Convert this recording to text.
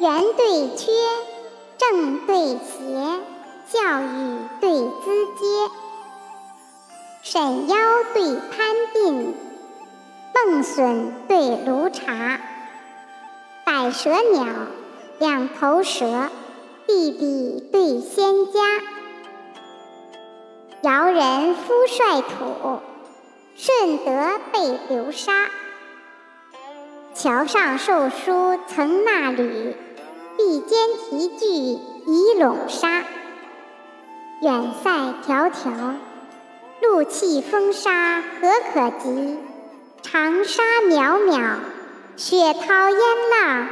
圆对缺，正对邪，教育对资阶，沈腰对潘鬓，孟笋对卢茶，百舌鸟，两头蛇，弟弟对仙家，尧人夫率土，舜德被流沙，桥上授书曾纳履。一间题句以笼沙，远塞迢迢，路气风沙何可及？长沙渺渺，雪涛烟浪。